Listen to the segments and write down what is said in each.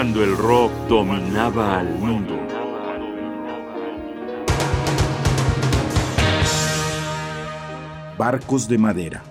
cuando el rock dominaba al mundo. Barcos de madera.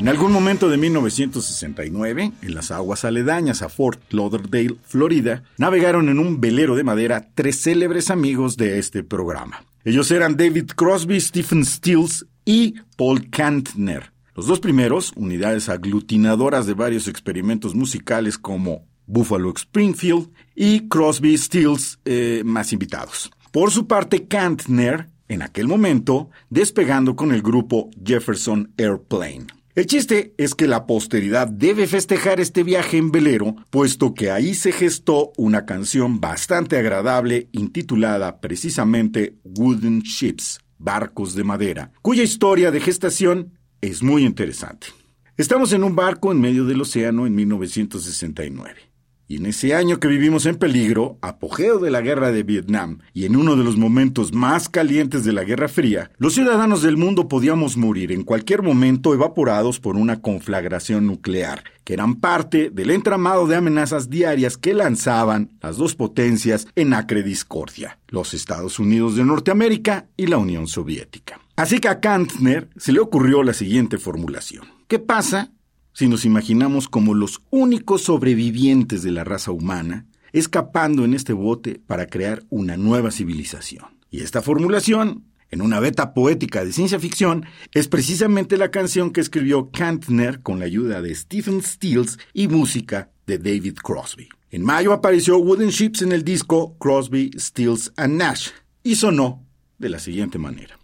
En algún momento de 1969, en las aguas aledañas a Fort Lauderdale, Florida, navegaron en un velero de madera tres célebres amigos de este programa. Ellos eran David Crosby, Stephen Stills y Paul Kantner. Los dos primeros, unidades aglutinadoras de varios experimentos musicales como Buffalo Springfield y Crosby Stills, eh, más invitados. Por su parte, Kantner, en aquel momento, despegando con el grupo Jefferson Airplane. El chiste es que la posteridad debe festejar este viaje en velero, puesto que ahí se gestó una canción bastante agradable intitulada precisamente Wooden Ships, barcos de madera, cuya historia de gestación es muy interesante. Estamos en un barco en medio del océano en 1969. Y en ese año que vivimos en peligro, apogeo de la guerra de Vietnam y en uno de los momentos más calientes de la Guerra Fría, los ciudadanos del mundo podíamos morir en cualquier momento evaporados por una conflagración nuclear, que eran parte del entramado de amenazas diarias que lanzaban las dos potencias en acre discordia, los Estados Unidos de Norteamérica y la Unión Soviética. Así que a Kantner se le ocurrió la siguiente formulación. ¿Qué pasa si nos imaginamos como los únicos sobrevivientes de la raza humana, escapando en este bote para crear una nueva civilización. Y esta formulación, en una beta poética de ciencia ficción, es precisamente la canción que escribió Kantner con la ayuda de Stephen Stills y música de David Crosby. En mayo apareció Wooden Ships en el disco Crosby, Stills and Nash y sonó de la siguiente manera.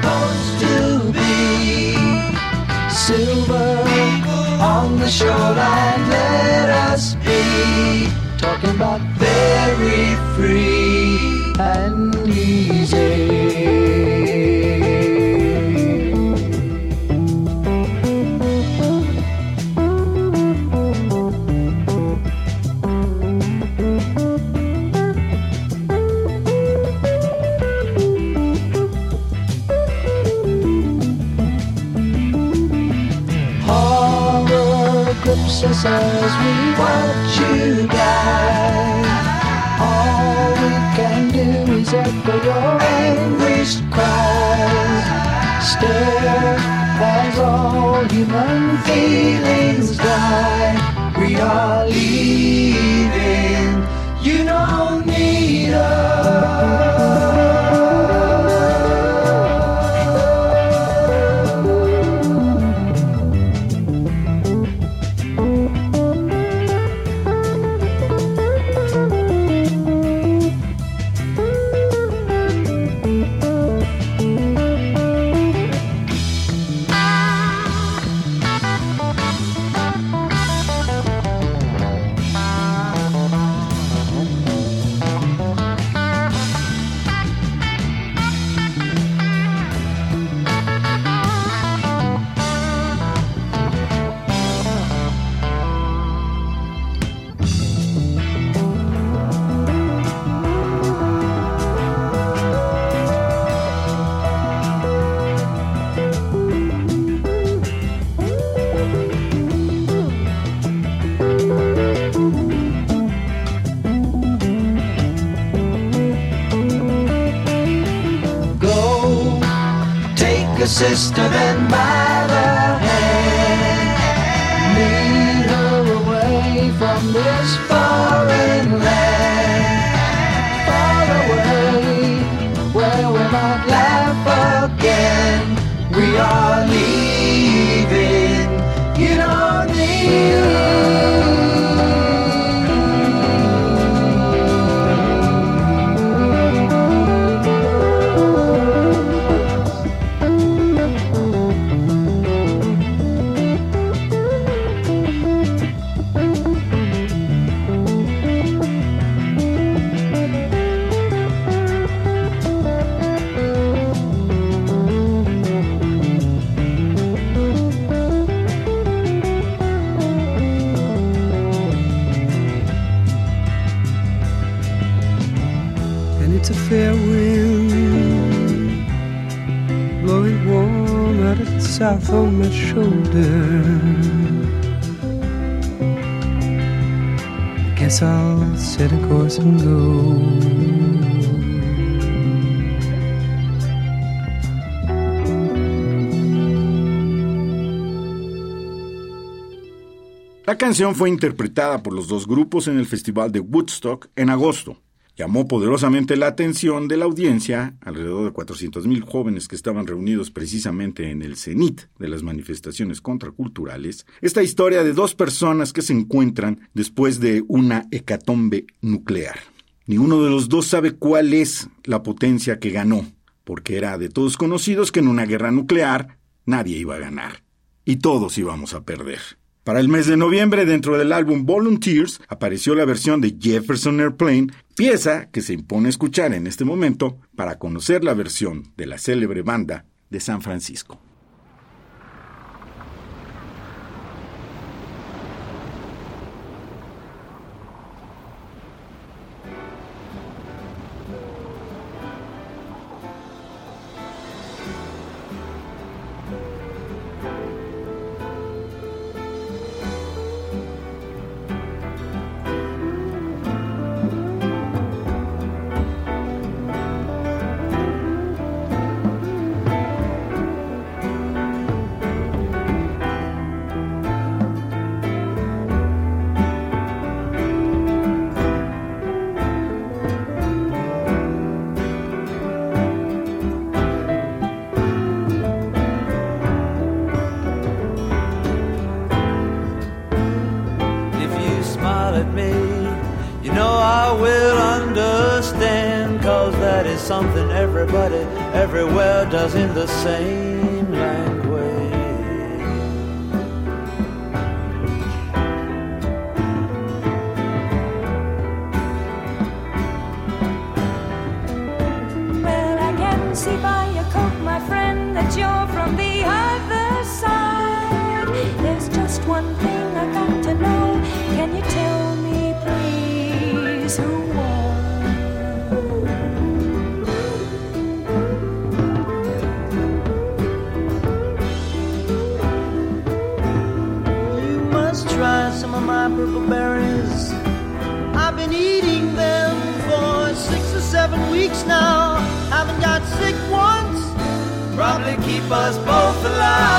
supposed to be. Silver on the shoreline, let us be. Talking about very free and easy. As we watch you die. All we can do is echo your anguished cries. Stare as all human feelings die. We are leaving. You don't need us. sister than mine. Guess I'll a course and go. La canción fue interpretada por los dos grupos en el Festival de Woodstock en agosto. Llamó poderosamente la atención de la audiencia, alrededor de 400.000 jóvenes que estaban reunidos precisamente en el cenit de las manifestaciones contraculturales, esta historia de dos personas que se encuentran después de una hecatombe nuclear. Ninguno de los dos sabe cuál es la potencia que ganó, porque era de todos conocidos que en una guerra nuclear nadie iba a ganar, y todos íbamos a perder. Para el mes de noviembre, dentro del álbum Volunteers, apareció la versión de Jefferson Airplane, pieza que se impone escuchar en este momento para conocer la versión de la célebre banda de San Francisco. Me, you know I will understand. Cause that is something everybody everywhere does in the same language. Well, I can see by your coat, my friend, that you're from the other side. There's just one thing I got my purple berries. I've been eating them for six or seven weeks now. Haven't got sick once. Probably keep us both alive.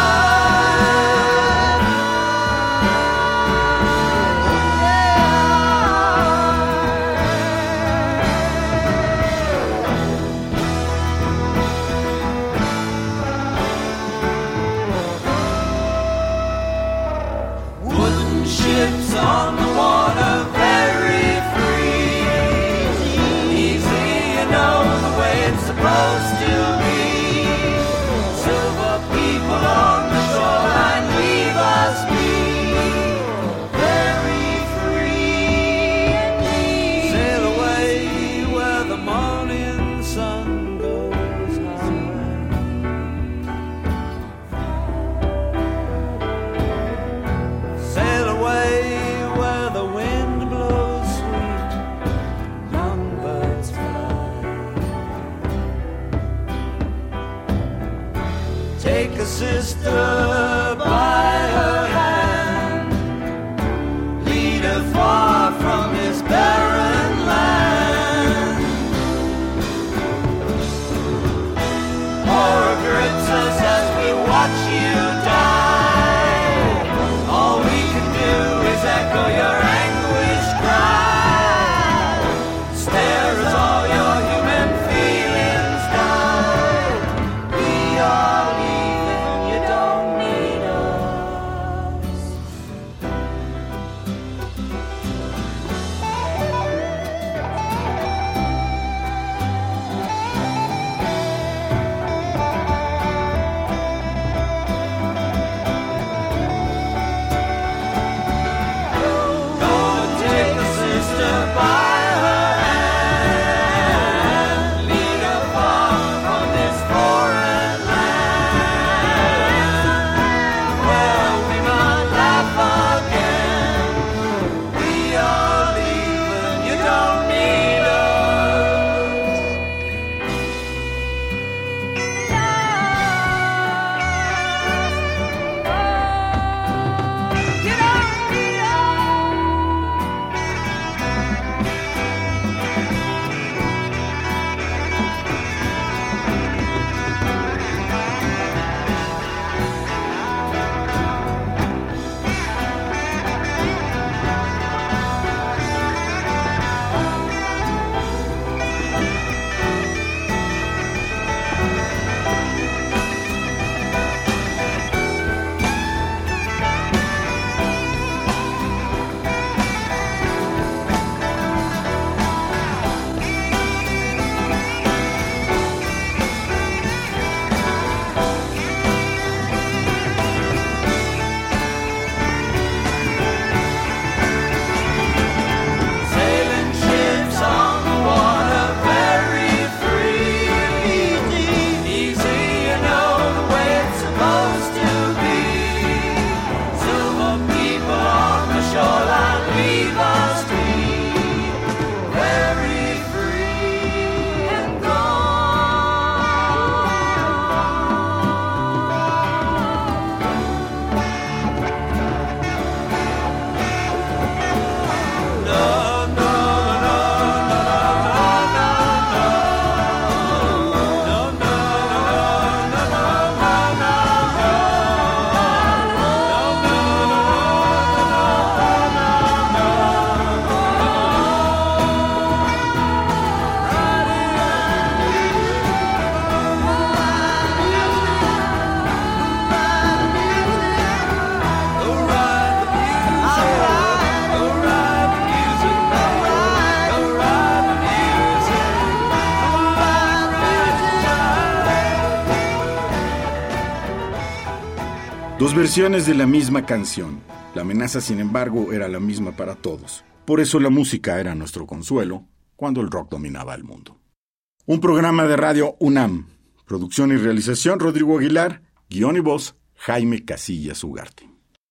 make a sister. Dos versiones de la misma canción. La amenaza, sin embargo, era la misma para todos. Por eso la música era nuestro consuelo cuando el rock dominaba el mundo. Un programa de radio UNAM. Producción y realización Rodrigo Aguilar. Guión y voz Jaime Casillas Ugarte.